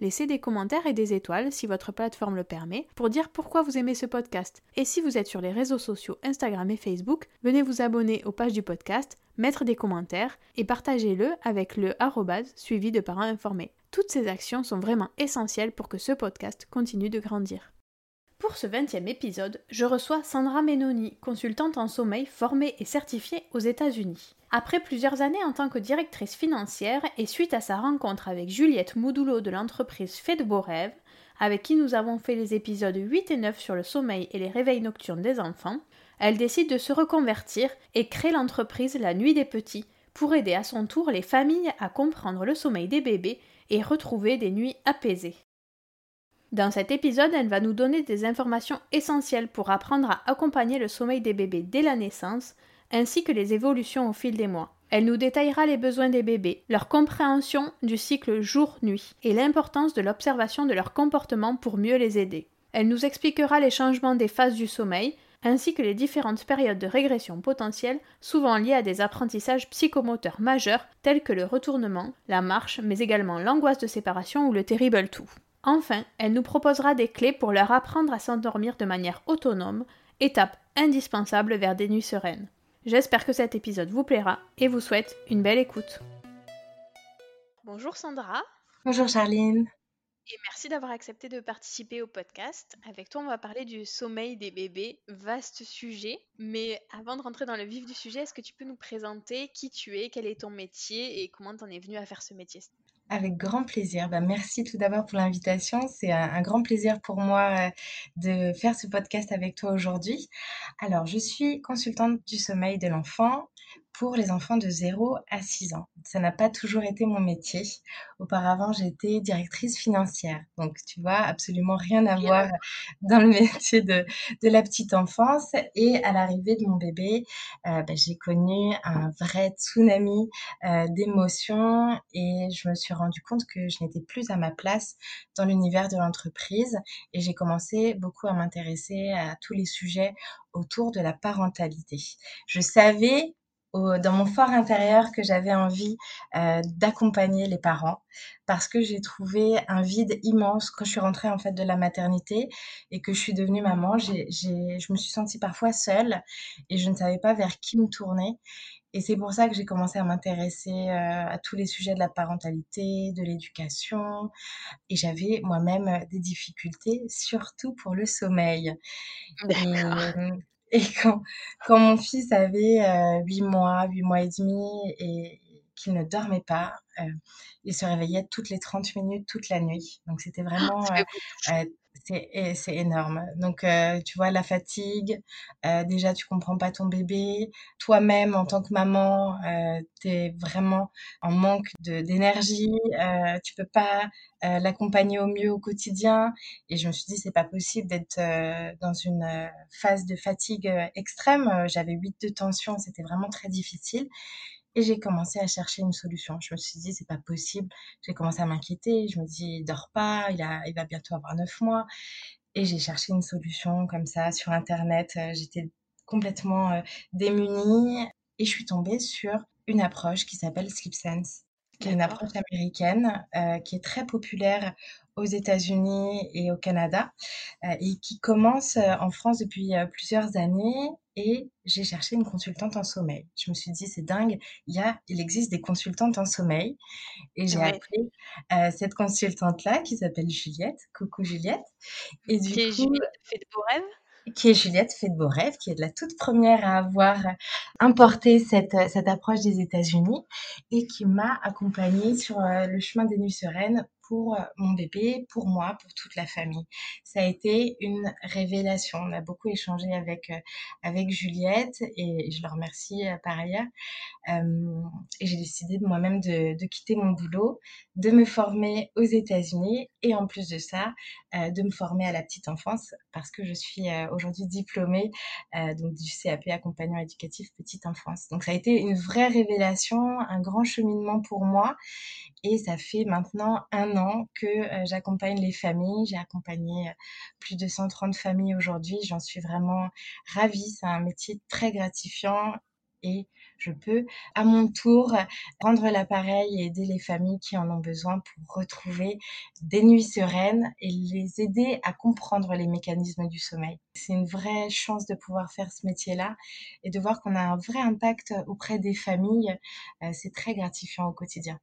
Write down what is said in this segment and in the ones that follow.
Laissez des commentaires et des étoiles si votre plateforme le permet pour dire pourquoi vous aimez ce podcast. Et si vous êtes sur les réseaux sociaux Instagram et Facebook, venez vous abonner aux pages du podcast, mettre des commentaires et partagez-le avec le suivi de parents informés. Toutes ces actions sont vraiment essentielles pour que ce podcast continue de grandir. Pour ce 20e épisode, je reçois Sandra Menoni, consultante en sommeil formée et certifiée aux États-Unis. Après plusieurs années en tant que directrice financière et suite à sa rencontre avec Juliette Moudoulot de l'entreprise Fait de Beaux Rêves, avec qui nous avons fait les épisodes 8 et 9 sur le sommeil et les réveils nocturnes des enfants, elle décide de se reconvertir et crée l'entreprise La Nuit des Petits pour aider à son tour les familles à comprendre le sommeil des bébés et retrouver des nuits apaisées. Dans cet épisode, elle va nous donner des informations essentielles pour apprendre à accompagner le sommeil des bébés dès la naissance, ainsi que les évolutions au fil des mois. Elle nous détaillera les besoins des bébés, leur compréhension du cycle jour-nuit et l'importance de l'observation de leur comportement pour mieux les aider. Elle nous expliquera les changements des phases du sommeil, ainsi que les différentes périodes de régression potentielle, souvent liées à des apprentissages psychomoteurs majeurs tels que le retournement, la marche, mais également l'angoisse de séparation ou le terrible tout. Enfin, elle nous proposera des clés pour leur apprendre à s'endormir de manière autonome, étape indispensable vers des nuits sereines. J'espère que cet épisode vous plaira et vous souhaite une belle écoute. Bonjour Sandra. Bonjour Charline. Et merci d'avoir accepté de participer au podcast. Avec toi, on va parler du sommeil des bébés. Vaste sujet. Mais avant de rentrer dans le vif du sujet, est-ce que tu peux nous présenter qui tu es, quel est ton métier et comment tu en es venu à faire ce métier? Avec grand plaisir. Bah, merci tout d'abord pour l'invitation. C'est un, grand plaisir pour moi euh, de faire ce podcast avec toi aujourd'hui. Alors, je suis consultante du sommeil de l'enfant pour les enfants de 0 à 6 ans. Ça n'a pas toujours été mon métier. Auparavant, j'étais directrice financière. Donc, tu vois, absolument rien à voir dans le métier de, de la petite enfance. Et à l'arrivée de mon bébé, euh, bah, j'ai connu un vrai tsunami euh, d'émotions et je me suis rendu compte que je n'étais plus à ma place dans l'univers de l'entreprise et j'ai commencé beaucoup à m'intéresser à tous les sujets autour de la parentalité. Je savais dans mon fort intérieur que j'avais envie euh, d'accompagner les parents parce que j'ai trouvé un vide immense quand je suis rentrée en fait de la maternité et que je suis devenue maman. J'ai, je me suis sentie parfois seule et je ne savais pas vers qui me tourner. Et c'est pour ça que j'ai commencé à m'intéresser euh, à tous les sujets de la parentalité, de l'éducation. Et j'avais moi-même des difficultés, surtout pour le sommeil. Et, et quand, quand mon fils avait euh, 8 mois, 8 mois et demi, et qu'il ne dormait pas, euh, il se réveillait toutes les 30 minutes, toute la nuit. Donc c'était vraiment euh, euh, c'est énorme. Donc, euh, tu vois, la fatigue, euh, déjà, tu comprends pas ton bébé. Toi-même, en tant que maman, euh, tu es vraiment en manque d'énergie. Euh, tu peux pas l'accompagner au mieux au quotidien. Et je me suis dit, c'est pas possible d'être dans une phase de fatigue extrême. J'avais 8 de tension, c'était vraiment très difficile. Et j'ai commencé à chercher une solution. Je me suis dit, c'est pas possible. J'ai commencé à m'inquiéter. Je me dis, il dort pas, il a, il va bientôt avoir neuf mois. Et j'ai cherché une solution comme ça sur Internet. Euh, J'étais complètement euh, démunie et je suis tombée sur une approche qui s'appelle Sleep Sense, qui est une approche américaine euh, qui est très populaire aux États-Unis et au Canada euh, et qui commence euh, en France depuis plusieurs années. Et j'ai cherché une consultante en sommeil. Je me suis dit, c'est dingue, il y a, il existe des consultantes en sommeil. Et j'ai Ouais. euh, cette consultante-là qui s'appelle Juliette. Coucou Juliette. Et du Qui est coup, Juliette fait de beaux rêves? Qui est Juliette Fait de Beaux qui est la toute première à avoir importé cette, cette approche des États-Unis et qui m'a accompagnée sur euh, le chemin des nuits sereines pour euh, mon bébé, pour moi, pour toute la famille. Ça a été une révélation. On a beaucoup échangé avec, euh, avec Juliette et je le remercie euh, par ailleurs. Euh, et j'ai décidé moi-même de, quitter mon boulot, de me former aux États-Unis et en plus de ça, de me former à la petite enfance parce que je suis aujourd'hui diplômée donc du CAP accompagnement éducatif petite enfance. Donc ça a été une vraie révélation, un grand cheminement pour moi et ça fait maintenant un an que euh, j'accompagne les familles. J'ai accompagné euh, plus de 130 familles aujourd'hui. J'en suis vraiment ravie. C'est un métier très gratifiant et je peux à mon tour rendre l'appareil et aider les familles qui en ont besoin pour retrouver des nuits sereines et les aider à comprendre les mécanismes du sommeil. C'est une vraie chance de pouvoir faire ce métier-là et de voir qu'on a un vrai impact auprès des familles. Euh, c'est très gratifiant au quotidien.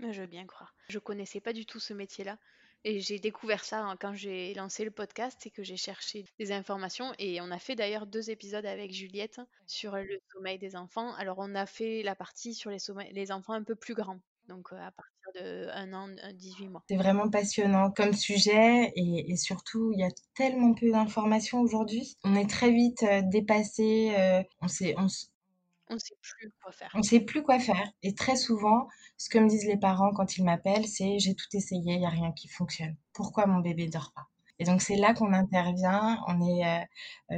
Je veux bien croire. Je connaissais pas du tout ce métier-là. Et j'ai découvert ça hein, quand j'ai lancé le podcast et que j'ai cherché des informations. Et on a fait d'ailleurs deux épisodes avec Juliette sur le sommeil des enfants. Alors on a fait la partie sur les, enfants un peu plus grands. Donc euh, à partir de 1 an, euh, 18 mois. C'est vraiment passionnant comme sujet et, surtout, il y a tellement peu d'informations aujourd'hui. On est très vite euh, dépassé, euh, on sait, on, On sait plus quoi faire. on sait plus quoi faire. Et très souvent, ce que me disent les parents quand ils m'appellent, c'est j'ai tout essayé, il n'y a rien qui fonctionne. Pourquoi mon bébé dort pas? Et donc c'est là qu'on intervient. On est euh,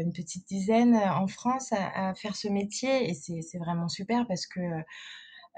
une petite dizaine euh, en France à, à faire ce métier et c'est c'est vraiment super parce que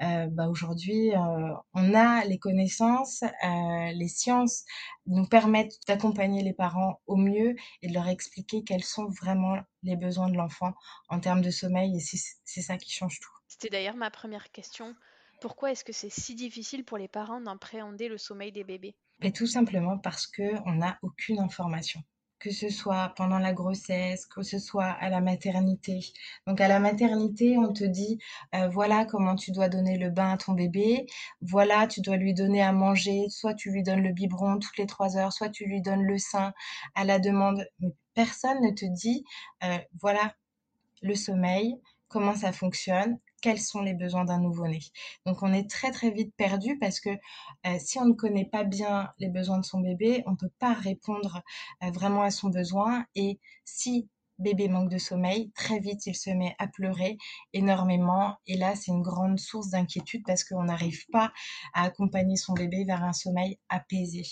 euh, bah aujourd'hui, euh, on a les connaissances, euh, les sciences nous permettent d'accompagner les parents au mieux et de leur expliquer quels sont vraiment les besoins de l'enfant en termes de sommeil et c'est ça qui change tout. C'était d'ailleurs ma première question. Pourquoi est-ce que c'est si difficile pour les parents d'appréhender le sommeil des bébés? Et tout simplement parce que on n'a aucune information. Que ce soit pendant la grossesse, que ce soit à la maternité. Donc à la maternité, on te dit euh, voilà comment tu dois donner le bain à ton bébé, voilà tu dois lui donner à manger, soit tu lui donnes le biberon toutes les trois heures, soit tu lui donnes le sein à la demande. Mais personne ne te dit euh, voilà le sommeil, comment ça fonctionne, quels sont les besoins d'un nouveau-né. Donc on est très très vite perdu parce que euh, si on ne connaît pas bien les besoins de son bébé, on ne peut pas répondre euh, vraiment à son besoin et si bébé manque de sommeil, très vite il se met à pleurer énormément et là c'est une grande source d'inquiétude parce qu'on n'arrive pas à accompagner son bébé vers un sommeil apaisé.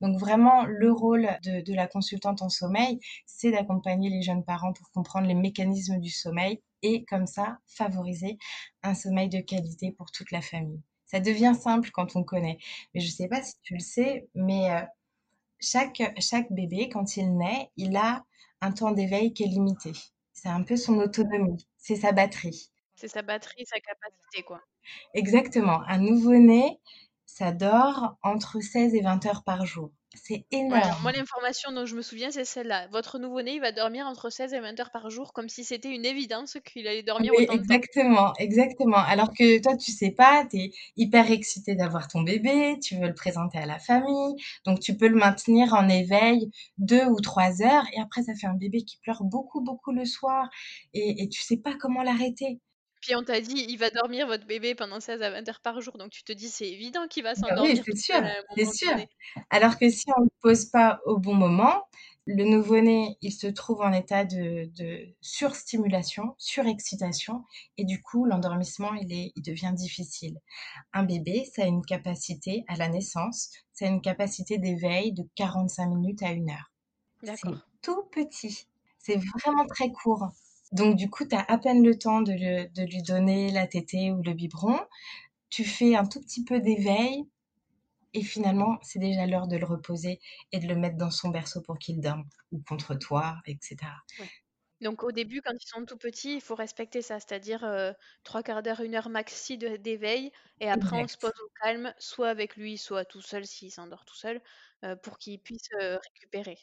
Donc vraiment le rôle de, de la consultante en sommeil, c'est d'accompagner les jeunes parents pour comprendre les mécanismes du sommeil et comme ça favoriser un sommeil de qualité pour toute la famille. Ça devient simple quand on connaît. Mais je ne sais pas si tu le sais, mais euh, chaque, chaque bébé, quand il naît, il a un temps d'éveil qui est limité. C'est un peu son autonomie, c'est sa batterie. C'est sa batterie, sa capacité, quoi. Exactement. Un nouveau-né, ça dort entre 16 et 20 heures par jour. C'est Voilà, énorme. moi l'information dont je me souviens, c'est celle-là. Votre nouveau-né, il va dormir entre 16 et 20 heures par jour, comme si c'était une évidence qu'il allait dormir Oui, autant de temps. exactement, exactement. Alors que toi, tu sais pas, tu es hyper excité d'avoir ton bébé, tu veux le présenter à la famille, donc tu peux le maintenir en éveil deux ou trois heures, et après, ça fait un bébé qui pleure beaucoup, beaucoup le soir, et, et tu sais pas comment l'arrêter. Puis on t'a dit, il va dormir votre bébé pendant 16 à 20 heures par jour, donc tu te dis, c'est évident qu'il va oui, s'endormir c'est tout sûr, c'est sûr. donné. Alors que si on ne le pose pas au bon moment, le nouveau-né, il se trouve en état de, de surstimulation, surexcitation, et du coup, l'endormissement, il, est, il devient difficile. Un bébé, ça a une capacité, à la naissance, ça a une capacité d'éveil de 45 minutes à une heure. C'est D'accord. tout petit. C'est vraiment très court. Donc, du coup, tu as à peine le temps de, le- de lui donner la tétée ou le biberon. Tu fais un tout petit peu d'éveil et finalement, c'est déjà l'heure de le reposer et de le mettre dans son berceau pour qu'il dorme ou contre toi, etc. Donc au début, quand ils sont tout petits, il faut respecter ça, c'est-à-dire euh, trois quarts d'heure, une heure maxi d'éveil, et après on se pose au calme, soit avec lui, soit tout seul s'il s'endort tout seul, euh, pour qu'il puisse euh, récupérer.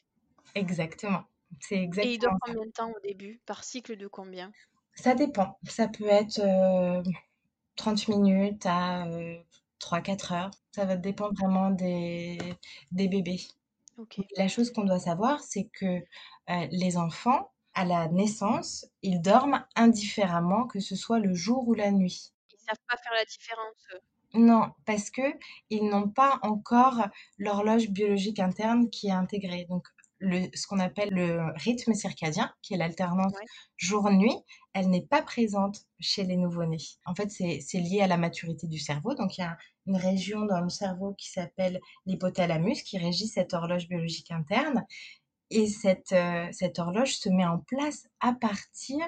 Exactement. C'est Et il dort exactement combien de temps au début? Par cycle de combien? Ça dépend. Ça peut être euh, 30 minutes à euh, 3-4 heures. Ça va dépendre vraiment des, des bébés. La chose qu'on doit savoir, c'est que euh, les enfants, à la naissance, ils dorment indifféremment, que ce soit le jour ou la nuit. Ils savent pas faire la différence. Non, parce que ils n'ont pas encore l'horloge biologique interne qui est intégrée. Donc, le, ce qu'on appelle le rythme circadien, qui est l'alternance Ouais. jour-nuit, elle n'est pas présente chez les nouveau-nés. En fait, c'est lié à la maturité du cerveau. Donc, il y a une région dans le cerveau qui s'appelle l'hypothalamus, qui régit cette horloge biologique interne. Et cette, euh, cette horloge se met en place à partir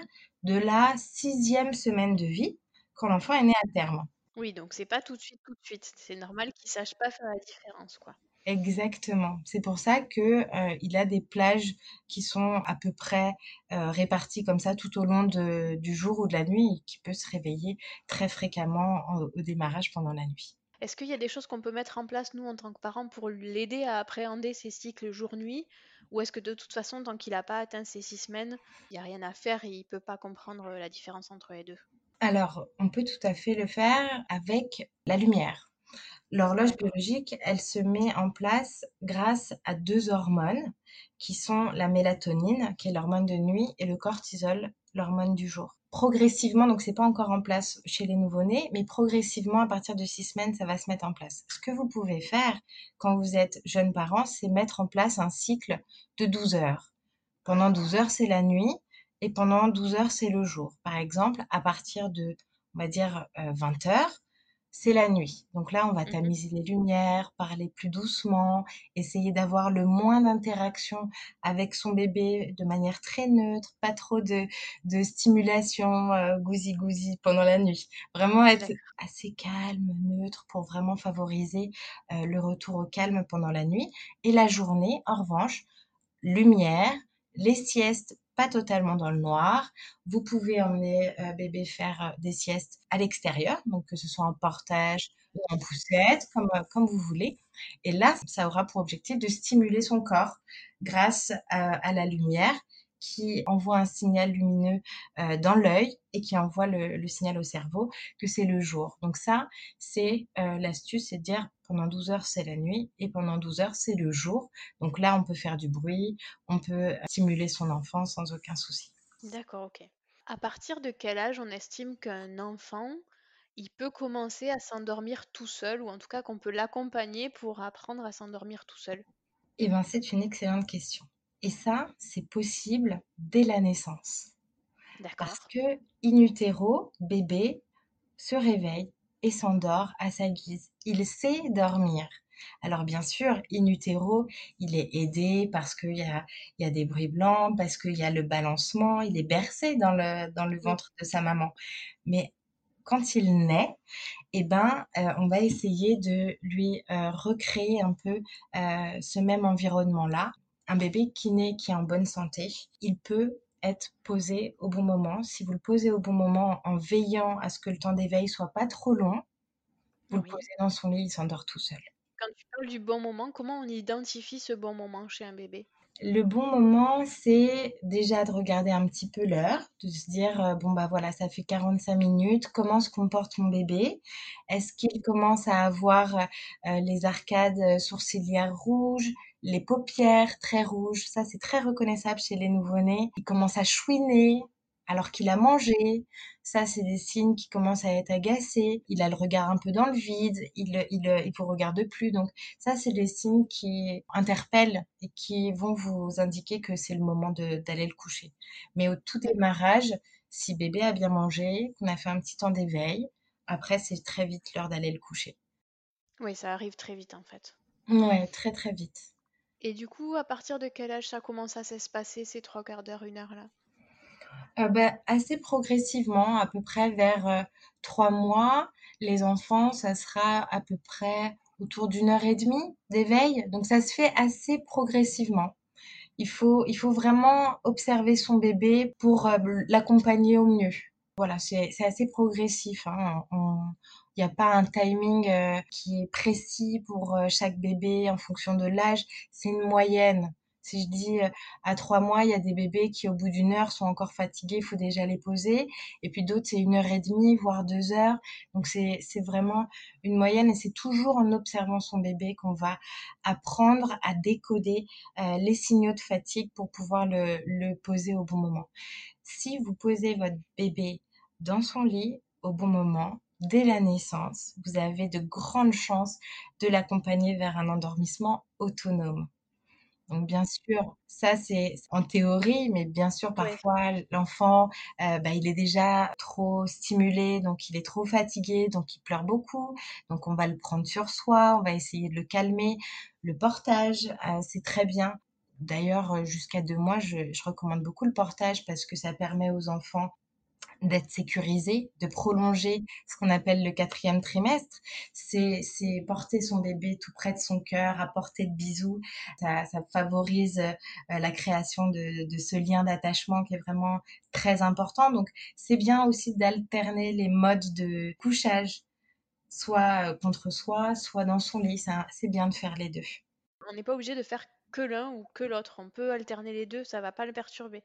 de la sixième semaine de vie, quand l'enfant est né à terme. Oui, donc c'est pas tout de suite, tout de suite. C'est normal qu'ils sachent pas faire la différence, quoi. Exactement. C'est pour ça que euh, il a des plages qui sont à peu près euh, réparties comme ça tout au long de- du jour ou de la nuit et qui peut se réveiller très fréquemment en- au démarrage pendant la nuit. Est-ce qu'il y a des choses qu'on peut mettre en place, nous, en tant que parents, pour l'aider à appréhender ces cycles jour-nuit? Ou est-ce que de toute façon, tant qu'il n'a pas atteint ces six semaines, il n'y a rien à faire et il peut pas comprendre la différence entre les deux? Alors, on peut tout à fait le faire avec la lumière. L'horloge biologique, elle se met en place grâce à deux hormones qui sont la mélatonine, qui est l'hormone de nuit, et le cortisol, l'hormone du jour. Progressivement, donc c'est pas encore en place chez les nouveau-nés, mais progressivement, à partir de six semaines, ça va se mettre en place. Ce que vous pouvez faire quand vous êtes jeune parent, c'est mettre en place un cycle de 12 heures. Pendant 12 heures, c'est la nuit, et pendant 12 heures, c'est le jour. Par exemple, à partir de, on va dire, euh, 20 heures, c'est la nuit. Donc là, on va Mhm. tamiser les lumières, parler plus doucement, essayer d'avoir le moins d'interaction avec son bébé de manière très neutre, pas trop de, de stimulation euh, gousi-gousi pendant la nuit. Vraiment être assez calme, neutre pour vraiment favoriser euh, le retour au calme pendant la nuit. Et la journée, en revanche, lumière, les siestes pas totalement dans le noir. Vous pouvez emmener euh, bébé faire euh, des siestes à l'extérieur, donc que ce soit en portage ou en poussette, comme, euh, comme vous voulez. Et là, ça aura pour objectif de stimuler son corps grâce à, à la lumière qui envoie un signal lumineux euh, dans l'œil et qui envoie le, le signal au cerveau que c'est le jour. Donc ça, c'est euh, l'astuce, c'est de dire pendant 12 heures c'est la nuit et pendant 12 heures c'est le jour. Donc là, on peut faire du bruit, on peut stimuler son enfant sans aucun souci. D'accord, ok. À partir de quel âge on estime qu'un enfant, il peut commencer à s'endormir tout seul, ou en tout cas qu'on peut l'accompagner pour apprendre à s'endormir tout seul? Eh bien, c'est une excellente question. Et ça, c'est possible dès la naissance. Parce que, in utero, bébé se réveille et s'endort à sa guise. Il sait dormir. Alors bien sûr, in utero, il est aidé parce qu'il y a, il y a des bruits blancs, parce qu'il y a le balancement, il est bercé dans le, dans le ventre de sa maman. Mais quand il naît, eh ben, euh, on va essayer de lui euh, recréer un peu euh, ce même environnement-là. Un bébé qui naît, qui est en bonne santé, il peut être posé au bon moment. Si vous le posez au bon moment en veillant à ce que le temps d'éveil soit pas trop long, vous le posez dans son lit, il s'endort tout seul. quand tu parles du bon moment, comment on identifie ce bon moment chez un bébé? Le bon moment, c'est déjà de regarder un petit peu l'heure, de se dire, heu: «Bon, bah, voilà, ça fait 45 minutes. Comment se comporte mon bébé? Est-ce qu'il commence à avoir, heu les arcades, heu, sourcilières rouges, les paupières très rouges?» ça, c'est très reconnaissable chez les nouveau-nés. Il commence à chouiner alors qu'il a mangé. Ça, c'est des signes qu'il commence à être agacé. Il a le regard un peu dans le vide. Il, il, il vous regarde plus. Donc ça, c'est des signes qui interpellent et qui vont vous indiquer que c'est le moment d'aller le coucher. Mais au tout démarrage, si bébé a bien mangé, qu'on a fait un petit temps d'éveil, après, c'est très vite l'heure d'aller le coucher. Oui, ça arrive très vite, en fait. Ouais, très, très vite. Et du coup, à partir de quel âge ça commence à s'espacer ces 3/4 d'heure, 1 heure là? Heu, bah, assez progressivement, à peu près vers, heu, 3 mois. Les enfants, ça sera à peu près autour d'1 heure et demie d'éveil, donc ça se fait assez progressivement. Il faut il faut vraiment observer son bébé pour, heu, b l'accompagner au mieux. Voilà, c'est assez progressif, hein, il y a pas un timing, heu, qui est précis pour, heu, chaque bébé en fonction de l'âge, c'est une moyenne. Si je dis, heu, à 3 mois, il y a des bébés qui, au bout d'1 heure, sont encore fatigués, il faut déjà les poser et puis d'autres, c'est 1 heure et demie, voire 2 heures. Donc c'est vraiment une moyenne et c'est toujours en observant son bébé qu'on va apprendre à décoder, les signaux de fatigue pour pouvoir le poser au bon moment. Si vous posez votre bébé dans son lit au bon moment, dès la naissance, vous avez de grandes chances de l'accompagner vers un endormissement autonome. Donc bien sûr, ça c'est en théorie, mais bien sûr parfois l'enfant, heu, bah, il est déjà trop stimulé, donc il est trop fatigué, donc il pleure beaucoup. Donc on va le prendre sur soi, on va essayer de le calmer. Le portage, heu, c'est très bien. D'ailleurs, jusqu'à 2 mois, je je recommande beaucoup le portage parce que ça permet aux enfants d'être sécurisés, de prolonger ce qu'on appelle le 4e trimestre. C'est porter son bébé tout près de son cœur, à portée de bisou. Ça favorise, heu, la création de ce lien d'attachement qui est vraiment très important. Donc c'est bien aussi d'alterner les modes de couchage, soit, heu, contre soi, soit dans son lit. C'est bien de faire les 2. On n'est pas obligé de faire que l'un ou que l'autre. On peut alterner les 2, ça va pas le perturber.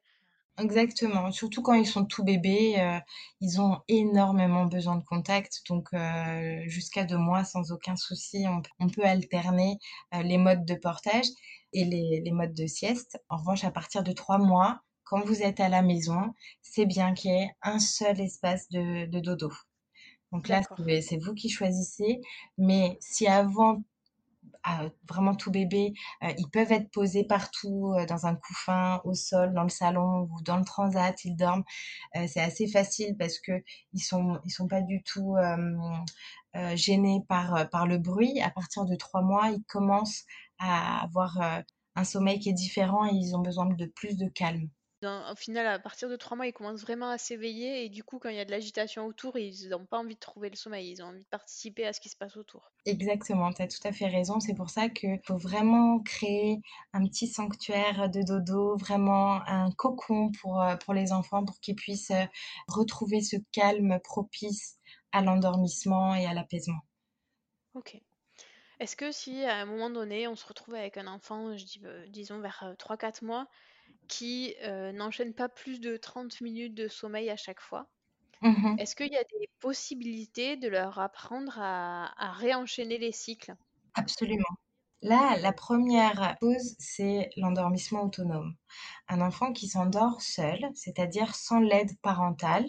Exactement, surtout quand ils sont tout bébés, heu, ils ont énormément besoin de contact donc heu, jusqu'à 2 mois sans aucun souci, on on peut alterner, heu, les modes de portage et les les modes de sieste. En revanche, à partir de 3 mois, quand vous êtes à la maison, c'est bien qu'il y ait un seul espace de de dodo. Donc là, c'est vous qui choisissez, mais si avant vraiment tout bébé, heu, ils peuvent être posés partout, heu, dans un couffin, au sol, dans le salon ou dans le transat, ils dorment. C'est assez facile parce qu'ils sont ils sont pas du tout, gênés par, par le bruit. À partir de 3 mois, ils commencent à avoir, un sommeil qui est différent et ils ont besoin de plus de calme. Dans au final, à partir de 3 mois, ils commencent vraiment à s'éveiller et du coup, quand il y a de l'agitation autour, ils ont pas envie de trouver le sommeil, ils ont envie de participer à ce qui se passe autour. Exactement, tu as tout à fait raison. C'est pour ça qu'il faut vraiment créer un petit sanctuaire de dodo, vraiment un cocon pour, heu, pour les enfants, pour qu'ils puissent, heu, retrouver ce calme propice à l'endormissement et à l'apaisement. OK. Est-ce que si, à un moment donné, on se retrouve avec un enfant, je dis, heu, disons vers, heu, 3-4 mois, qui, heu, n'enchaîne pas plus de 30 minutes de sommeil à chaque fois, Mmh mh. est-ce qu'il y a des possibilités de leur apprendre à à réenchaîner les cycles? Absolument. Là, la 1re chose, c'est l'endormissement autonome. Un enfant qui s'endort seul, c'est-à-dire sans l'aide parentale,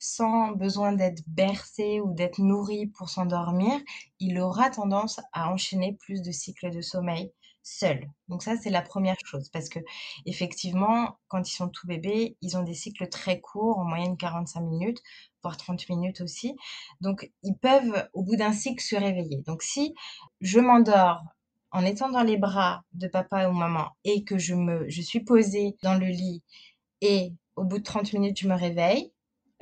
sans besoin d'être bercé ou d'être nourri pour s'endormir, il aura tendance à enchaîner plus de cycles de sommeil seul. Donc ça, c'est la 1re chose parce qu'effectivement, quand ils sont tout bébés, ils ont des cycles très courts, en moyenne 45 minutes, voire 30 minutes aussi. Donc ils peuvent, au bout d'un cycle, se réveiller. Donc si je m'endors en étant dans les bras de papa ou maman et que je me je suis posée dans le lit et au bout de 30 minutes, je me réveille,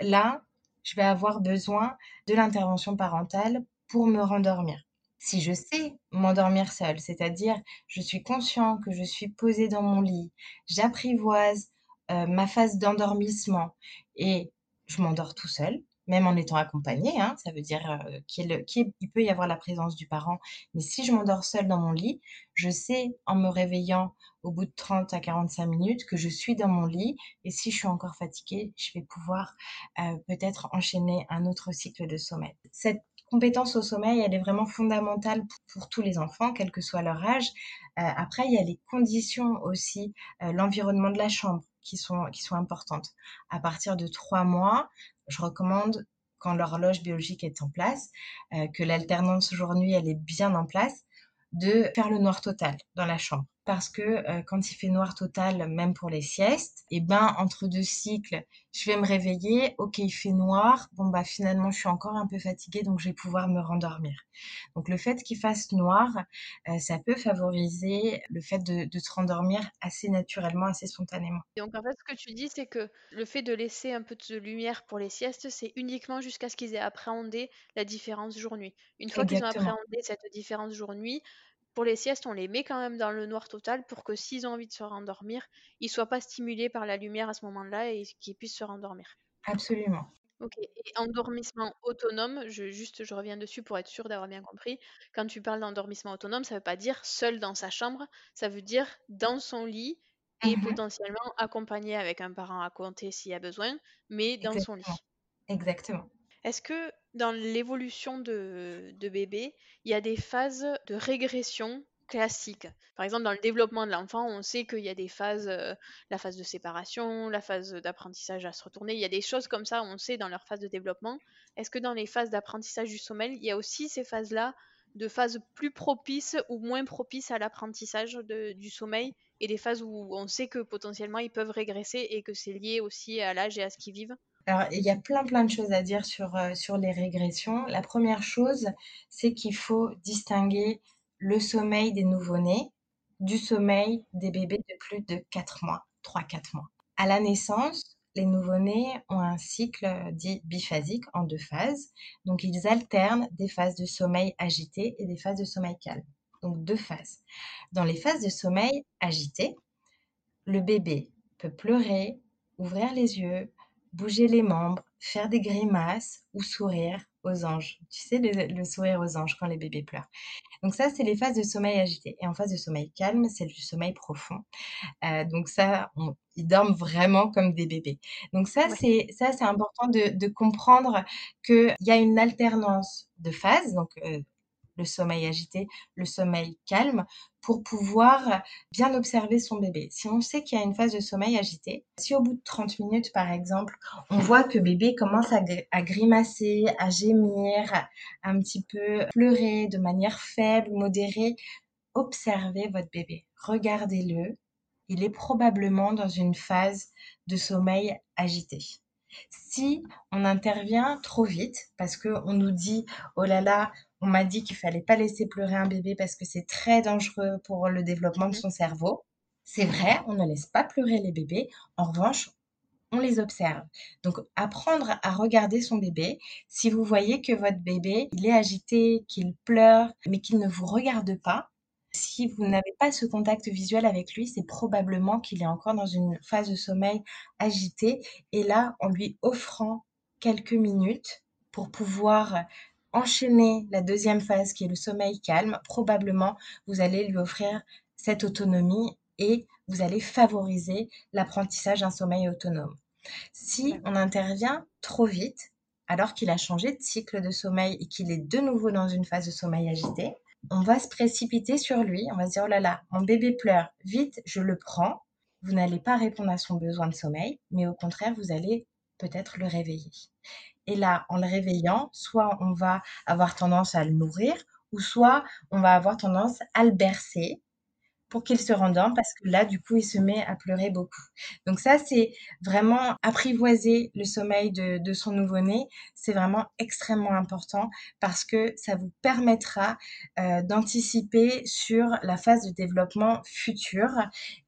là, je vais avoir besoin de l'intervention parentale pour me rendormir. Si je sais m'endormir seule, c'est-à-dire je suis conscient que je suis posée dans mon lit, j'apprivoise, heu, ma phase d'endormissement et je m'endors tout seul, même en étant accompagné, hein, ça veut dire euh, qu'il peut y avoir la présence du parent. Mais si je m'endors seule dans mon lit, je sais en me réveillant au bout de 30 à 45 minutes que je suis dans mon lit et si je suis encore fatiguée, je vais pouvoir euh, peut-être enchaîner un autre cycle de sommeil. Compétence au sommeil, elle est vraiment fondamentale pour tous les enfants, quel que soit leur âge. Euh, après, il y a les conditions aussi, euh, l'environnement de la chambre qui sont, qui sont importantes. À partir de trois mois, je recommande quand l'horloge biologique est en place, que l'alternance jour-nuit, elle est bien en place, de faire le noir total dans la chambre parce que euh, quand il fait noir total, même pour les siestes, et eh ben entre deux cycles, je vais me réveiller, ok il fait noir, bon bah finalement je suis encore un peu fatiguée donc je vais pouvoir me rendormir. Donc le fait qu'il fasse noir, euh, ça peut favoriser le fait de, de se rendormir assez naturellement, assez spontanément. Donc en fait ce que tu dis c'est que le fait de laisser un peu de lumière pour les siestes, c'est uniquement jusqu'à ce qu'ils aient appréhendé la différence jour-nuit. Une fois qu'ils ont appréhendé cette différence jour-nuit, pour les siestes, on les met quand même dans le noir total pour que s'ils ont envie de se rendormir, ils soient pas stimulés par la lumière à ce moment-là et qu'ils puissent se rendormir. Absolument. Ok. Et endormissement autonome, je, juste je reviens dessus pour être sûr d'avoir bien compris. Quand tu parles d'endormissement autonome, ça veut pas dire seul dans sa chambre, ça veut dire dans son lit et mmh potentiellement accompagné avec un parent à compter s'il y a besoin, mais dans son lit. Exactement. Est-ce que dans l'évolution de, bébé, il y a des phases de régression classiques Par exemple, dans le développement de l'enfant, on sait qu'il y a des phases, euh, la phase de séparation, la phase d'apprentissage à se retourner, il y a des choses comme ça, on sait dans leur phase de développement. Est-ce que dans les phases d'apprentissage du sommeil, il y a aussi ces phases-là de phases plus propices ou moins propices à l'apprentissage du sommeil et des phases où on sait que potentiellement ils peuvent régresser et que c'est lié aussi à l'âge et à ce qu'ils vivent? Alors, il y a plein, plein de choses à dire sur, euh, sur les régressions. La première chose, c'est qu'il faut distinguer le sommeil des nouveau-nés du sommeil des bébés de plus de 4 mois, 3-4 mois. À la naissance, les nouveau-nés ont un cycle dit biphasique en deux phases. Donc, ils alternent des phases de sommeil agité et des phases de sommeil calme. Donc, deux phases. Dans les phases de sommeil agité, le bébé peut pleurer, ouvrir les yeux, bouger les membres, faire des grimaces ou sourire aux anges. Tu sais, le, sourire aux anges quand les bébés pleurent. Donc ça, c'est les phases de sommeil agité. Et en phase de sommeil calme, c'est du sommeil profond. Euh, donc ça, ils dorment vraiment comme des bébés. Donc ça, c'est ça, c'est important de, de comprendre qu'il y a une alternance de phases. Donc euh, le sommeil agité, le sommeil calme, pour pouvoir bien observer son bébé. Si on sait qu'il y a une phase de sommeil agité, si au bout de 30 minutes, par exemple, on voit que bébé commence à, grimacer, à gémir, un petit peu pleurer de manière faible, modérée, observez votre bébé, regardez-le. Il est probablement dans une phase de sommeil agité. Si on intervient trop vite, parce qu'on nous dit, oh là là, on m'a dit qu'il fallait pas laisser pleurer un bébé parce que c'est très dangereux pour le développement de mmh son cerveau. C'est vrai, on ne laisse pas pleurer les bébés. En revanche, on les observe. Donc, apprendre à regarder son bébé. Si vous voyez que votre bébé, il est agité, qu'il pleure, mais qu'il ne vous regarde pas, si vous n'avez pas ce contact visuel avec lui, c'est probablement qu'il est encore dans une phase de sommeil agité. Et là, en lui offrant quelques minutes pour pouvoir enchaîner la deuxième phase qui est le sommeil calme, probablement vous allez lui offrir cette autonomie et vous allez favoriser l'apprentissage d'un sommeil autonome. Si on intervient trop vite, alors qu'il a changé de cycle de sommeil et qu'il est de nouveau dans une phase de sommeil agité, on va se précipiter sur lui, on va se dire, oh là là, mon bébé pleure, vite, je le prends. Vous n'allez pas répondre à son besoin de sommeil, mais au contraire, vous allez peut-être le réveiller. Et là, en le réveillant, soit on va avoir tendance à le nourrir, ou soit on va avoir tendance à le bercer pour qu'il se rendorme parce que là, du coup, il se met à pleurer beaucoup. Donc ça, c'est vraiment apprivoiser le sommeil de, son nouveau-né. C'est vraiment extrêmement important parce que ça vous permettra euh, d'anticiper sur la phase de développement future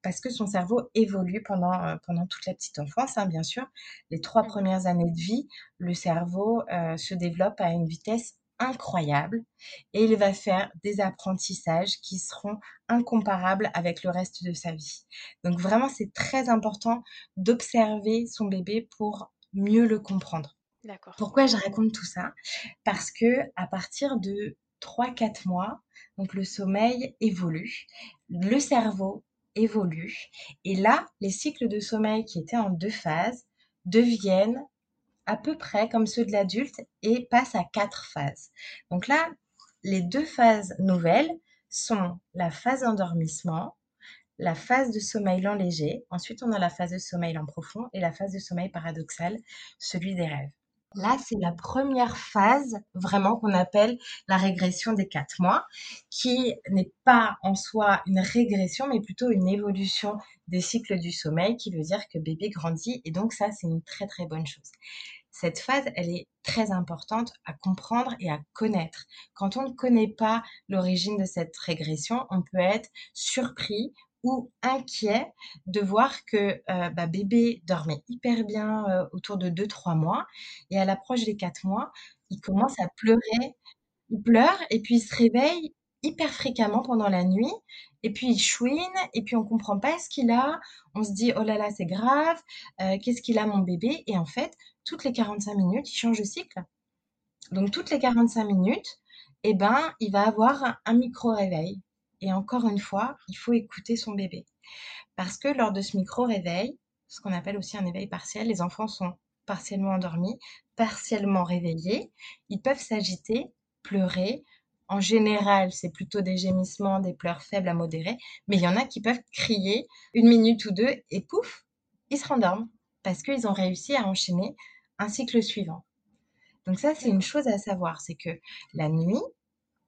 parce que son cerveau évolue pendant, euh, pendant toute la petite enfance, hein, bien sûr. Les trois premières années de vie, le cerveau euh, se développe à une vitesse incroyable et il va faire des apprentissages qui seront incomparables avec le reste de sa vie. Donc vraiment, c'est très important d'observer son bébé pour mieux le comprendre. D'accord. Pourquoi je raconte tout ça? Parce que à partir de 3-4 mois, donc le sommeil évolue, le cerveau évolue, et là, les cycles de sommeil qui étaient en deux phases deviennent à peu près comme ceux de l'adulte et passent à quatre phases. Donc là, les deux phases nouvelles sont la phase d'endormissement, la phase de sommeil lent léger, ensuite on a la phase de sommeil lent profond et la phase de sommeil paradoxal, celui des rêves. Là, c'est la première phase vraiment qu'on appelle la régression des quatre mois, qui n'est pas en soi une régression, mais plutôt une évolution des cycles du sommeil, qui veut dire que bébé grandit. Et donc ça, c'est une très très bonne chose. Cette phase, elle est très importante à comprendre et à connaître. Quand on ne connaît pas l'origine de cette régression, on peut être surpris ou inquiet de voir que euh, bah, bébé dormait hyper bien euh, autour de 2-3 mois et à l'approche des 4 mois, il commence à pleurer, il pleure et puis il se réveille hyper fréquemment pendant la nuit et puis il chouine et puis on comprend pas ce qu'il a, on se dit oh là là c'est grave, euh, qu'est-ce qu'il a mon bébé? Et en fait toutes les 45 minutes il change de cycle. Donc toutes les 45 minutes, eh ben il va avoir un micro réveil et encore une fois, il faut écouter son bébé. Parce que lors de ce micro-réveil, ce qu'on appelle aussi un éveil partiel, les enfants sont partiellement endormis, partiellement réveillés. Ils peuvent s'agiter, pleurer. En général, c'est plutôt des gémissements, des pleurs faibles à modérés, mais il y en a qui peuvent crier une minute ou deux et pouf, ils se rendorment parce qu'ils ont réussi à enchaîner un cycle suivant. Donc ça, c'est une chose à savoir, c'est que la nuit,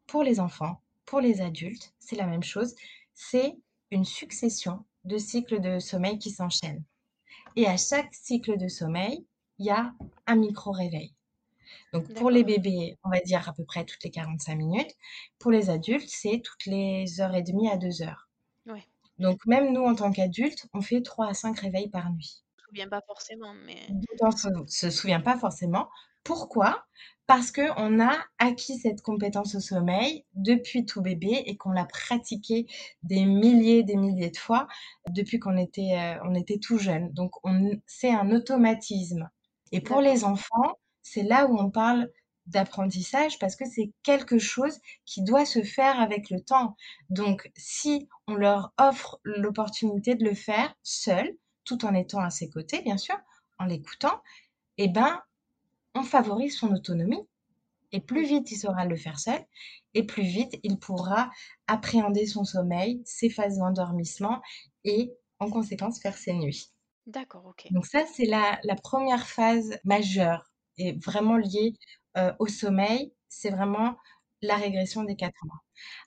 pour les enfants, pour les adultes, c'est la même chose. C'est une succession de cycles de sommeil qui s'enchaînent. Et à chaque cycle de sommeil, il y a un micro-réveil. Donc pour les bébés, on va dire à peu près toutes les 45 minutes. Pour les adultes, c'est toutes les heures et demie à deux heures. Donc même nous, en tant qu'adultes, on fait 3 à 5 réveils par nuit. On ne se souvient pas forcément, mais... On ne se souvient pas forcément. Pourquoi? Parce qu'on a acquis cette compétence au sommeil depuis tout bébé et qu'on l'a pratiquée des milliers, des milliers de fois depuis qu'on était, euh, on était tout jeune. Donc, c'est un automatisme. Et pour les enfants, c'est là où on parle d'apprentissage parce que c'est quelque chose qui doit se faire avec le temps. Donc, si on leur offre l'opportunité de le faire seul, tout en étant à ses côtés, bien sûr, en l'écoutant, eh ben, on favorise son autonomie. Et plus vite il saura le faire seul, et plus vite il pourra appréhender son sommeil, ses phases d'endormissement et en conséquence faire ses nuits. D'accord, ok. Donc ça, c'est la, première phase majeure et vraiment liée au sommeil. C'est vraiment la régression des quatre mois.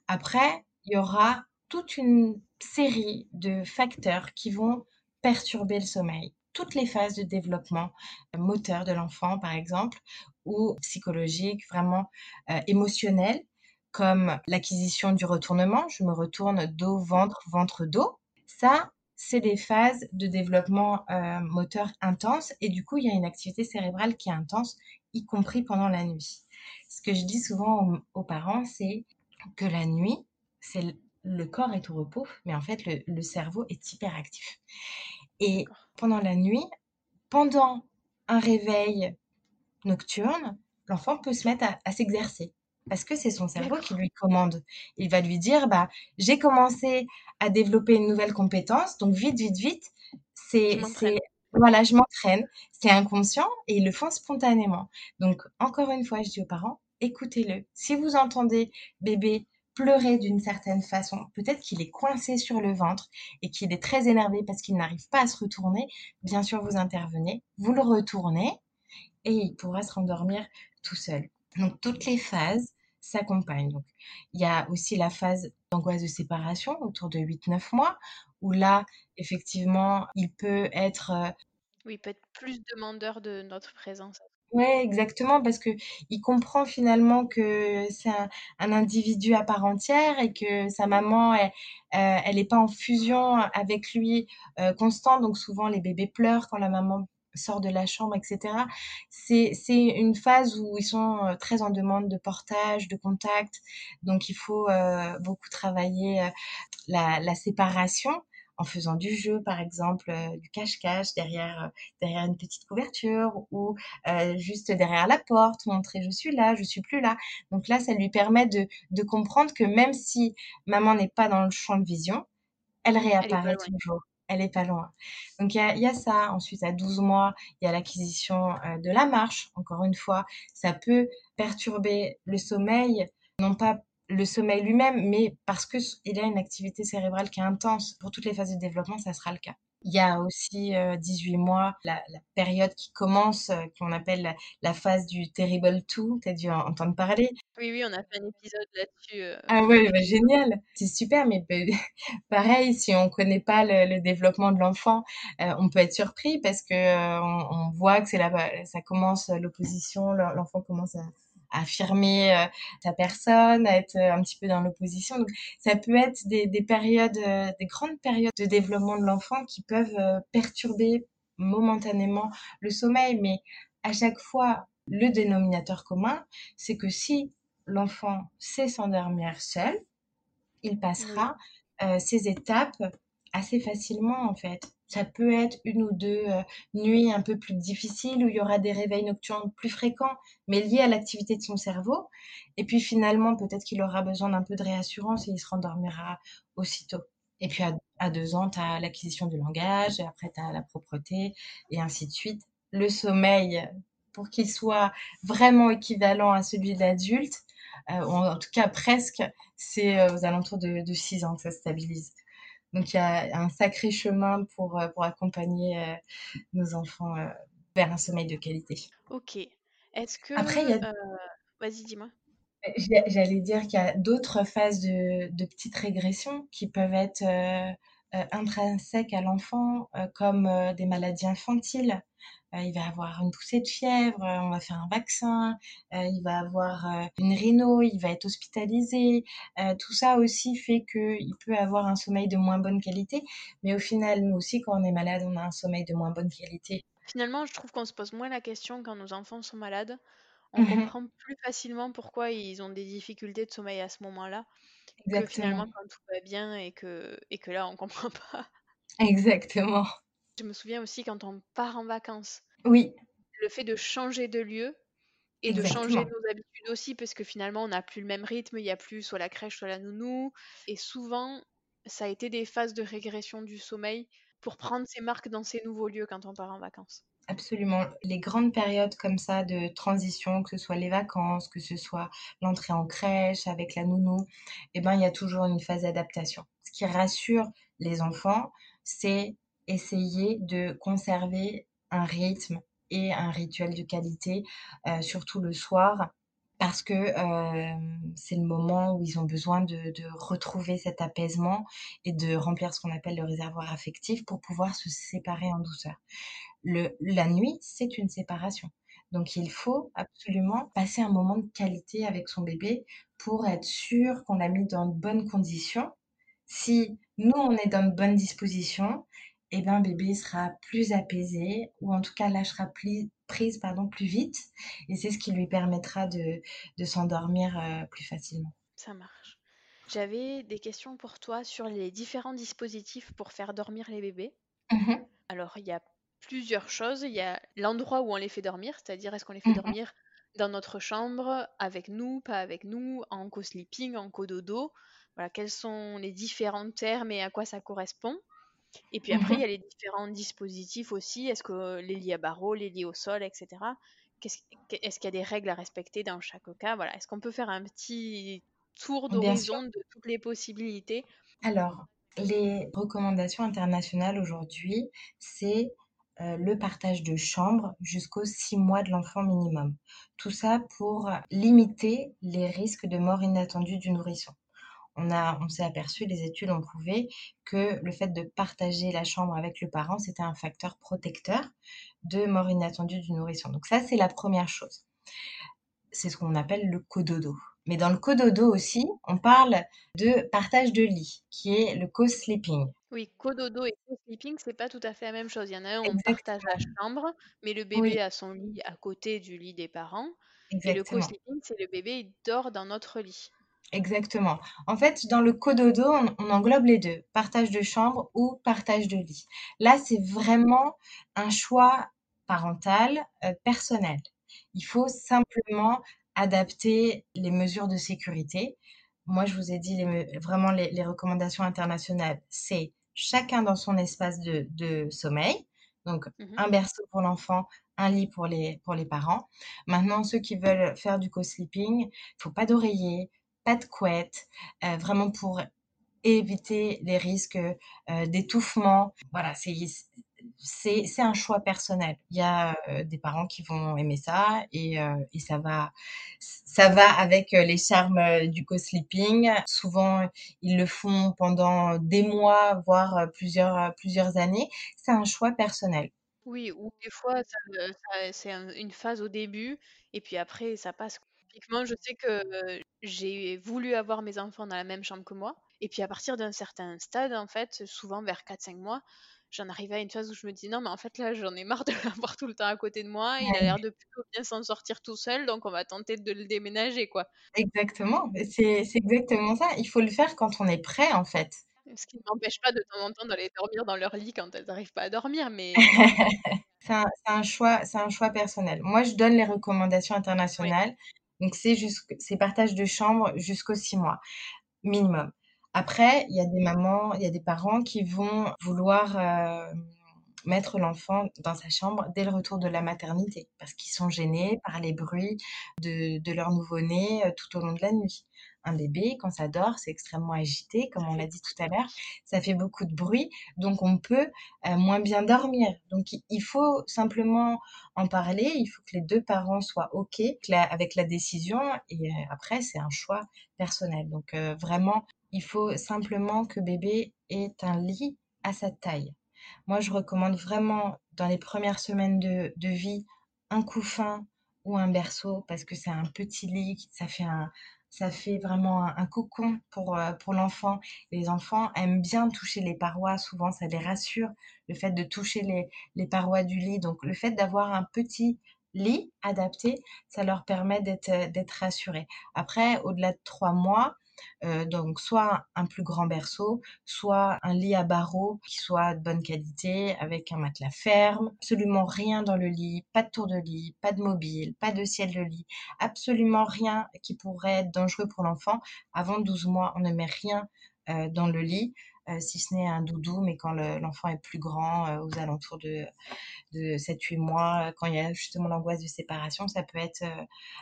Après, il y aura toute une série de facteurs qui vont perturber le sommeil toutes les phases de développement euh, moteur de l'enfant, par exemple, ou psychologique, vraiment euh, émotionnel, comme l'acquisition du retournement. Je me retourne dos, ventre, ventre, dos. Ça, c'est des phases de développement euh, moteur intense et du coup, il y a une activité cérébrale qui est intense, y compris pendant la nuit. Ce que je dis souvent aux, parents, c'est que la nuit, c'est le corps est au repos, mais en fait, le, le cerveau est hyperactif. Et pendant la nuit, pendant un réveil nocturne, l'enfant peut se mettre à, s'exercer parce que c'est son cerveau qui lui commande. Il va lui dire bah j'ai commencé à développer une nouvelle compétence, donc vite vite vite, c'est voilà, je m'entraîne, c'est inconscient et ils le font spontanément. Donc encore une fois, je dis aux parents, écoutez-le. Si vous entendez bébé pleurer d'une certaine façon, peut-être qu'il est coincé sur le ventre et qu'il est très énervé parce qu'il n'arrive pas à se retourner, bien sûr vous intervenez, vous le retournez et il pourra se rendormir tout seul. Donc toutes les phases s'accompagnent. Donc il y a aussi la phase d'angoisse de séparation autour de 8-9 mois où là effectivement il peut être euh, oui, peut être plus demandeur de notre présence. Oui, exactement, parce que il comprend finalement que c'est un, individu à part entière et que sa maman, elle, euh, elle est pas en fusion avec lui euh, constant. Donc souvent les bébés pleurent quand la maman sort de la chambre, etc. C'est c'est une phase où ils sont euh, très en demande de portage, de contact. Donc il faut beaucoup travailler la, la séparation en faisant du jeu, par exemple, du cache-cache derrière, derrière une petite couverture ou juste derrière la porte, montrer je suis là, je suis plus là. Donc là, ça lui permet de, de comprendre que même si maman n'est pas dans le champ de vision, elle réapparaît toujours elle est pas loin. Donc il y a, ça. Ensuite, à 12 mois, il y a l'acquisition euh, de la marche. Encore une fois, ça peut perturber le sommeil, non pas le sommeil lui-même, mais parce qu'il a une activité cérébrale qui est intense. Pour toutes les phases de développement, ça sera le cas. Il y a aussi 18 euh, mois, la, période qui commence, euh, qu'on appelle la, phase du Terrible 2. Tu as dû en entendre parler. Oui, oui, on a fait un épisode là-dessus. Euh. Ah ouais, bah, génial. C'est super, mais bah, pareil, si on connaît pas le, développement de l'enfant, on peut être surpris parce que on, voit que c'est là, ça commence l'opposition, l'enfant commence à affirmer euh, ta personne, à être euh, un petit peu dans l'opposition. Donc, ça peut être des, des périodes, euh, des grandes périodes de développement de l'enfant qui peuvent perturber momentanément le sommeil, mais à chaque fois, le dénominateur commun, c'est que si l'enfant sait s'endormir seul, il passera ces étapes assez facilement en fait. Ça peut être une ou deux euh, nuits un peu plus difficiles où il y aura des réveils nocturnes plus fréquents, mais liés à l'activité de son cerveau. Et puis finalement, peut-être qu'il aura besoin d'un peu de réassurance et il se rendormira aussitôt. Et puis à, deux ans, tu as l'acquisition du langage, et après tu as la propreté, et ainsi de suite. Le sommeil, pour qu'il soit vraiment équivalent à celui de l'adulte, euh, en tout cas presque, c'est euh, aux alentours de, de 6 ans que ça stabilise. Donc il y a un sacré chemin pour, euh, pour accompagner euh, nos enfants euh, vers un sommeil de qualité. Ok. Est-ce que... Après, il y a... Vas-y, dis-moi. J'allais dire qu'il y a d'autres phases de, de petites régressions qui peuvent être intrinsèques à l'enfant, comme des maladies infantiles. Euh, il va avoir une poussée de fièvre, euh, on va faire un vaccin, euh, il va avoir une rhino, il va être hospitalisé. tout ça aussi fait qu'il peut avoir un sommeil de moins bonne qualité. Mais au final, nous aussi, quand on est malade, on a un sommeil de moins bonne qualité. Finalement, je trouve qu'on se pose moins la question quand nos enfants sont malades. On mmh comprend plus facilement pourquoi ils ont des difficultés de sommeil à ce moment-là. Que finalement quand tout va bien et que, et que là, on comprend pas. Exactement. Je me souviens aussi quand on part en vacances. Oui. Le fait de changer de lieu et de changer nos habitudes aussi, parce que finalement, on n'a plus le même rythme, il n'y a plus soit la crèche, soit la nounou. Et souvent, ça a été des phases de régression du sommeil pour prendre ses marques dans ces nouveaux lieux quand on part en vacances. Absolument. Les grandes périodes comme ça de transition, que ce soit les vacances, que ce soit l'entrée en crèche avec la nounou, eh ben, il y a toujours une phase d'adaptation. Ce qui rassure les enfants, c'est essayer de conserver un rythme et un rituel de qualité, euh, surtout le soir, parce que euh, c'est le moment où ils ont besoin de, retrouver cet apaisement et de remplir ce qu'on appelle le réservoir affectif pour pouvoir se séparer en douceur. Le, la nuit, c'est une séparation. Donc il faut absolument passer un moment de qualité avec son bébé pour être sûr qu'on l'a mis dans de bonnes conditions. Si nous, on est dans de bonnes dispositions, eh ben, bébé sera plus apaisé ou en tout cas lâchera prise pardon, plus vite et c'est ce qui lui permettra de, de s'endormir euh, plus facilement. Ça marche. J'avais des questions pour toi sur les différents dispositifs pour faire dormir les bébés. Mmh Alors, il y a plusieurs choses. Il y a l'endroit où on les fait dormir, c'est-à-dire est-ce qu'on les fait mmh dormir dans notre chambre, avec nous, pas avec nous, en co-sleeping, en co-dodo? Voilà, quels sont les différents termes et à quoi ça correspond? Et puis après, il y a mmh les différents dispositifs aussi. Est-ce que les lits à barreaux, les lits au sol, etc. Est-ce qu'il y a des règles à respecter dans chaque cas? Voilà. Est-ce qu'on peut faire un petit tour d'horizon de toutes les possibilités? Alors, les recommandations internationales aujourd'hui, c'est euh, le partage de chambre jusqu'aux six mois de l'enfant minimum. Tout ça pour limiter les risques de mort inattendue du nourrisson on, on s'est aperçu, les études ont prouvé que le fait de partager la chambre avec le parent, c'était un facteur protecteur de mort inattendue du nourrisson. Donc ça, c'est la première chose. C'est ce qu'on appelle le cododo. Mais dans le cododo aussi, on parle de partage de lit, qui est le co-sleeping. Oui, cododo et co-sleeping, c'est pas tout à fait la même chose. Il y en a un, on partage la chambre, mais le bébé a son lit à côté du lit des parents. Et le co-sleeping, c'est le bébé, il dort dans notre lit. Exactement. En fait, dans le cododo, on, on englobe les deux, partage de chambre ou partage de lit. Là, c'est vraiment un choix parental euh, personnel. Il faut simplement adapter les mesures de sécurité. Moi, je vous ai dit les vraiment les, les recommandations internationales, c'est chacun dans son espace de, de sommeil. Donc, Mhm. un berceau pour l'enfant, un lit pour les, pour les parents. Maintenant, ceux qui veulent faire du co-sleeping, il faut pas d'oreiller, pas de couette, euh, vraiment pour éviter les risques euh, d'étouffement. Voilà, c'est c'est un choix personnel. Il y a euh, des parents qui vont aimer ça et, euh, ça va ça va avec euh, les charmes du co-sleeping. Souvent, ils le font pendant des mois, voire plusieurs plusieurs années. C'est un choix personnel. Oui, ou des fois, c'est un- une phase au début, et puis après, ça passe. Typiquement, je sais que j'ai voulu avoir mes enfants dans la même chambre que moi, et puis à partir d'un certain stade, en fait, souvent vers quatre cinq mois, j'en arrivais à une phase où je me dis non, mais en fait, là, j'en ai marre de l'avoir tout le temps à côté de moi, il a l'air de plutôt bien s'en sortir tout seul, donc on va tenter de le déménager, quoi. Exactement, c'est c'est exactement ça. Il faut le faire quand on est prêt, en fait. Ce qui ne m'empêche pas de temps en temps d'aller dormir dans leur lit quand elles n'arrivent pas à dormir, mais C'est un, choix, c'est un choix personnel. Moi, je donne les recommandations oui, internationales. Donc, c'est partage de chambre jusqu'aux six mois minimum. Après, il y a des mamans, il y a des parents qui vont vouloir euh, mettre l'enfant dans sa chambre dès le retour de la maternité parce qu'ils sont gênés par les bruits de, leur nouveau-né euh, tout au long de la nuit. Un bébé, quand ça dort, c'est extrêmement agité, comme on l'a dit tout à l'heure. Ça fait beaucoup de bruit, donc on peut euh, moins bien dormir. Donc il faut simplement en parler. Il faut que les deux parents soient OK avec la décision. Et après, c'est un choix personnel. Donc vraiment, il faut simplement que bébé ait un lit à sa taille. Moi, je recommande vraiment dans les premières semaines de, vie un couffin ou un berceau parce que c'est un petit lit, ça fait un, ça fait vraiment un, cocon pour, euh, pour l'enfant. Les enfants aiment bien toucher les parois, souvent ça les rassure, le fait de toucher les, les parois du lit. Donc le fait d'avoir un petit lit adapté, ça leur permet d'être d'être rassurés. Après, au-delà de trois mois, euh, donc soit un plus grand berceau, soit un lit à barreaux qui soit de bonne qualité, avec un matelas ferme, absolument rien dans le lit, pas de tour de lit, pas de mobile, pas de ciel de lit, absolument rien qui pourrait être dangereux pour l'enfant. Avant 12 mois, on ne met rien euh, dans le lit, euh, si ce n'est un doudou, mais quand le- l'enfant est plus grand, aux alentours de, de 7-8 mois, quand il y a justement l'angoisse de séparation, ça peut être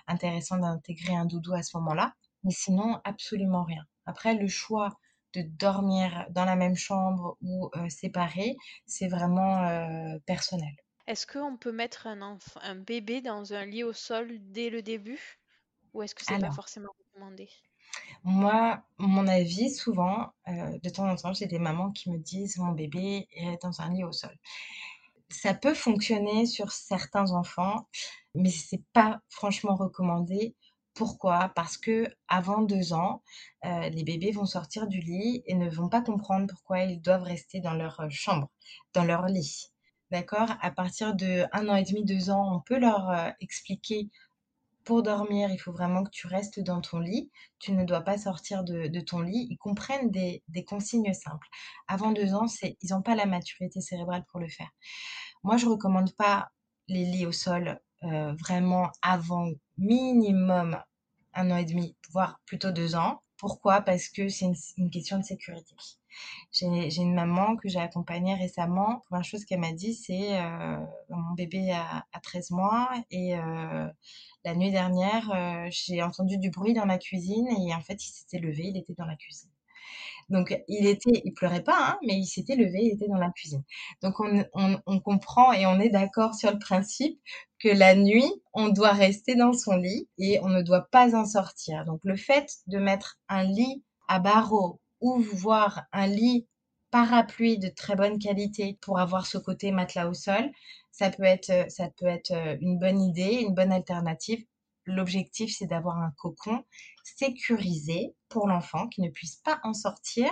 intéressant d'intégrer un doudou à ce moment-là. Mais sinon, absolument rien. Après, le choix de dormir dans la même chambre ou euh, séparé, c'est vraiment euh, personnel. Est-ce qu'on peut mettre un enfant, un bébé dans un lit au sol dès le début? Ou est-ce que c'est pas Alors, forcément recommandé? moi, mon avis, souvent, euh, de temps en temps, j'ai des mamans qui me disent mon bébé est dans un lit au sol. Ça peut fonctionner sur certains enfants, mais c'est pas franchement recommandé. Pourquoi? Parce que avant deux ans, euh, les bébés vont sortir du lit et ne vont pas comprendre pourquoi ils doivent rester dans leur euh, chambre, dans leur lit. D'accord? À partir de un an et demi, deux ans, on peut leur euh, expliquer pour dormir, il faut vraiment que tu restes dans ton lit. Tu ne dois pas sortir de, ton lit. Ils comprennent des, consignes simples. Avant deux ans, ils n'ont pas la maturité cérébrale pour le faire. Moi, je recommande pas les lits au sol vraiment avant minimum un an et demi, voire plutôt deux ans. Pourquoi? Parce que c'est une, question de sécurité. J'ai une maman que j'ai accompagnée récemment. La première chose qu'elle m'a dit, c'est euh, mon bébé a, a 13 mois et euh, la nuit dernière, euh, j'ai entendu du bruit dans la cuisine et en fait, il s'était levé, il était dans la cuisine. Donc, il était, il pleurait pas, hein, mais il s'était levé, il était dans la cuisine. Donc, on, on, comprend et on est d'accord sur le principe que la nuit, on doit rester dans son lit et on ne doit pas en sortir. Donc, le fait de mettre un lit à barreaux ou voir un lit parapluie de très bonne qualité pour avoir ce côté matelas au sol, ça peut être, ça peut être euh, une bonne idée, une bonne alternative. L'objectif, c'est d'avoir un cocon sécurisé pour l'enfant qui ne puisse pas en sortir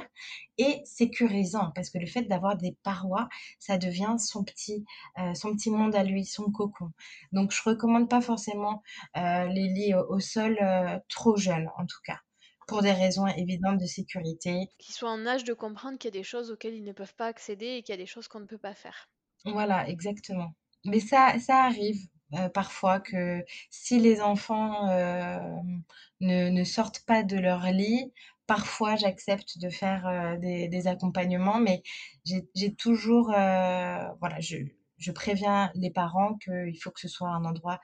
et sécurisant parce que le fait d'avoir des parois, ça devient son petit, euh, son petit monde à lui, son cocon. Donc, je recommande pas forcément euh, les lits au, au sol euh, trop jeunes, en tout cas. pour des raisons évidentes de sécurité. Qu'ils soient en âge de comprendre qu'il y a des choses auxquelles ils ne peuvent pas accéder et qu'il y a des choses qu'on ne peut pas faire. Voilà, exactement. Mais ça, ça arrive euh, parfois que si les enfants ne, sortent pas de leur lit, parfois j'accepte de faire des, accompagnements, mais j'ai toujours, voilà, je, préviens les parents qu'il faut que ce soit un endroit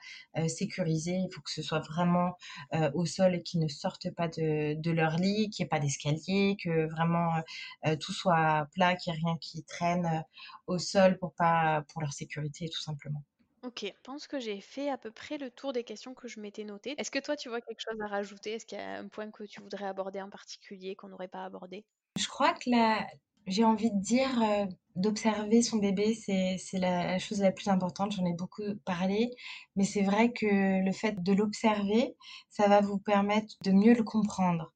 sécurisé, il faut que ce soit vraiment au sol et qu'ils ne sortent pas de, de leur lit, qu'il n'y ait pas d'escalier, que vraiment tout soit plat, qu'il n'y ait rien qui traîne au sol pour, pas, pour leur sécurité tout simplement. Ok, je pense que j'ai fait à peu près le tour des questions que je m'étais notées. Est-ce que toi, tu vois quelque chose à rajouter? Est-ce qu'il y a un point que tu voudrais aborder en particulier qu'on n'aurait pas abordé? Je crois que la, j'ai envie de dire, euh, d'observer son bébé, c'est c'est la chose la plus importante. J'en ai beaucoup parlé, mais c'est vrai que le fait de l'observer, ça va vous permettre de mieux le comprendre.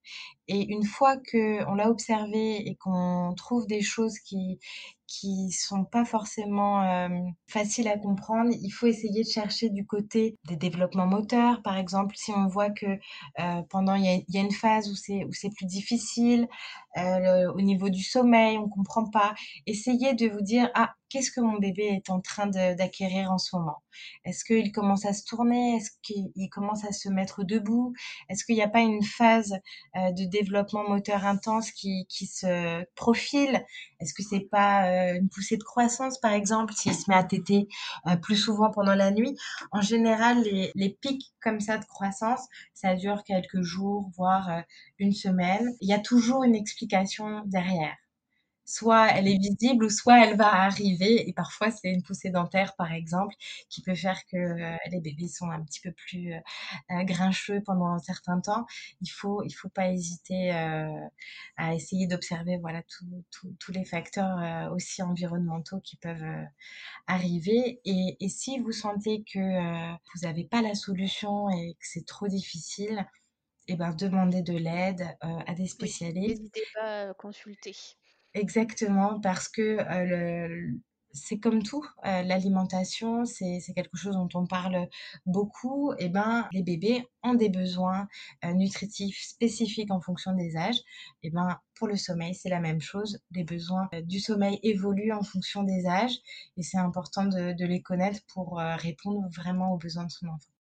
Et une fois que on l'a observé et qu'on trouve des choses qui qui sont pas forcément euh, faciles à comprendre, il faut essayer de chercher du côté des développements moteurs, par exemple, si on voit que euh, pendant il y a, une phase où c'est où c'est plus difficile, euh, au niveau du sommeil, on comprend pas. Essayez de vous dire ah qu'est-ce que mon bébé est en train d'acquérir en ce moment? Est-ce qu'il commence à se tourner? Est-ce qu'il commence à se mettre debout? Est-ce qu'il n'y a pas une phase euh, de développement moteur intense qui, se profile? Est-ce que c'est pas euh, une poussée de croissance, par exemple, s'il se met à téter euh, plus souvent pendant la nuit? En général, les pics comme ça de croissance, ça dure quelques jours, voire une semaine. Il y a toujours une explication derrière soit elle est visible ou soit elle va arriver. Et parfois, c'est une poussée dentaire, par exemple, qui peut faire que euh, les bébés sont un petit peu plus euh, euh, grincheux pendant un certain temps. Il faut, il faut pas hésiter à essayer d'observer voilà tous les facteurs aussi environnementaux qui peuvent arriver. Et, et, si vous sentez que vous n'avez pas la solution et que c'est trop difficile, eh ben, demandez de l'aide à des spécialistes. N'hésitez pas à consulter. Exactement, parce que le, c'est comme tout, l'alimentation, c'est quelque chose dont on parle beaucoup. Et ben, les bébés ont des besoins nutritifs spécifiques en fonction des âges. Et ben, pour le sommeil, c'est la même chose. Les besoins du sommeil évoluent en fonction des âges et c'est important de, les connaître pour répondre vraiment aux besoins de son enfant.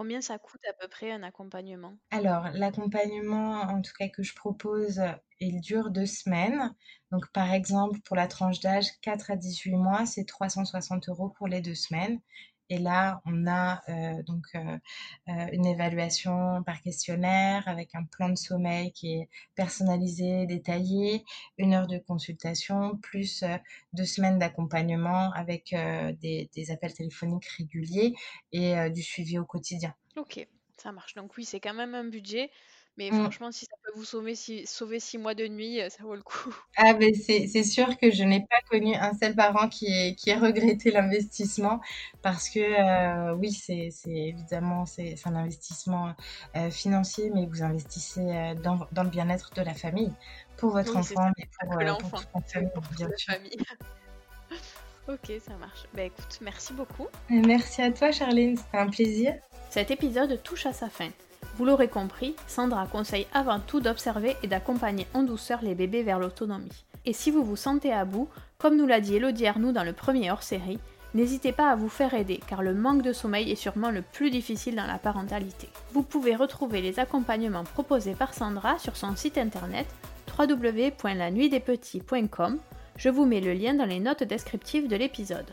Combien ça coûte à peu près un accompagnement? Alors, l'accompagnement, en tout cas que je propose, il dure deux semaines. Donc, par exemple, pour la tranche d'âge 4 à 18 mois, c'est 360 euros pour les deux semaines. Et là, on a euh, donc euh, euh, une évaluation par questionnaire avec un plan de sommeil qui est personnalisé, détaillé, une heure de consultation, plus deux semaines d'accompagnement avec des, des, appels téléphoniques réguliers et du suivi au quotidien. Ok, ça marche. Donc oui, c'est quand même un budget mais mmh. franchement, si ça peut vous sauver six, sauver six mois de nuit, ça vaut le coup. Ah, ben c'est sûr que je n'ai pas connu un seul parent qui ait, qui ait regretté l'investissement parce que oui, c'est évidemment c'est un investissement financier, mais vous investissez dans, dans, le bien-être de la famille pour votre enfant, mais pour, pour, toute la famille, bien sûr. Famille. ok, ça marche. Bah écoute, merci beaucoup. Merci à toi, Charline, c'était un plaisir. Cet épisode touche à sa fin. Vous l'aurez compris, Sandra conseille avant tout d'observer et d'accompagner en douceur les bébés vers l'autonomie. Et si vous vous sentez à bout, comme nous l'a dit Elodie Arnoux dans le premier hors-série, n'hésitez pas à vous faire aider car le manque de sommeil est sûrement le plus difficile dans la parentalité. Vous pouvez retrouver les accompagnements proposés par Sandra sur son site internet www.lanuitdespetits.com. Je vous mets le lien dans les notes descriptives de l'épisode.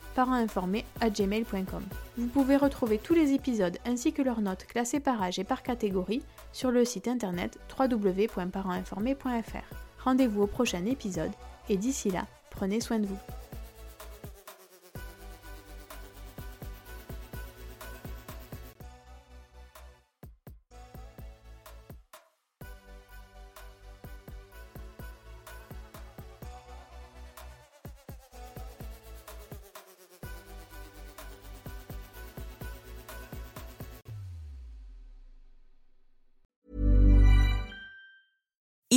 gmail.com. Vous pouvez retrouver tous les épisodes ainsi que leurs notes classées par âge et par catégorie sur le site internet www.parentinformé.fr. Rendez-vous au prochain épisode et d'ici là, prenez soin de vous.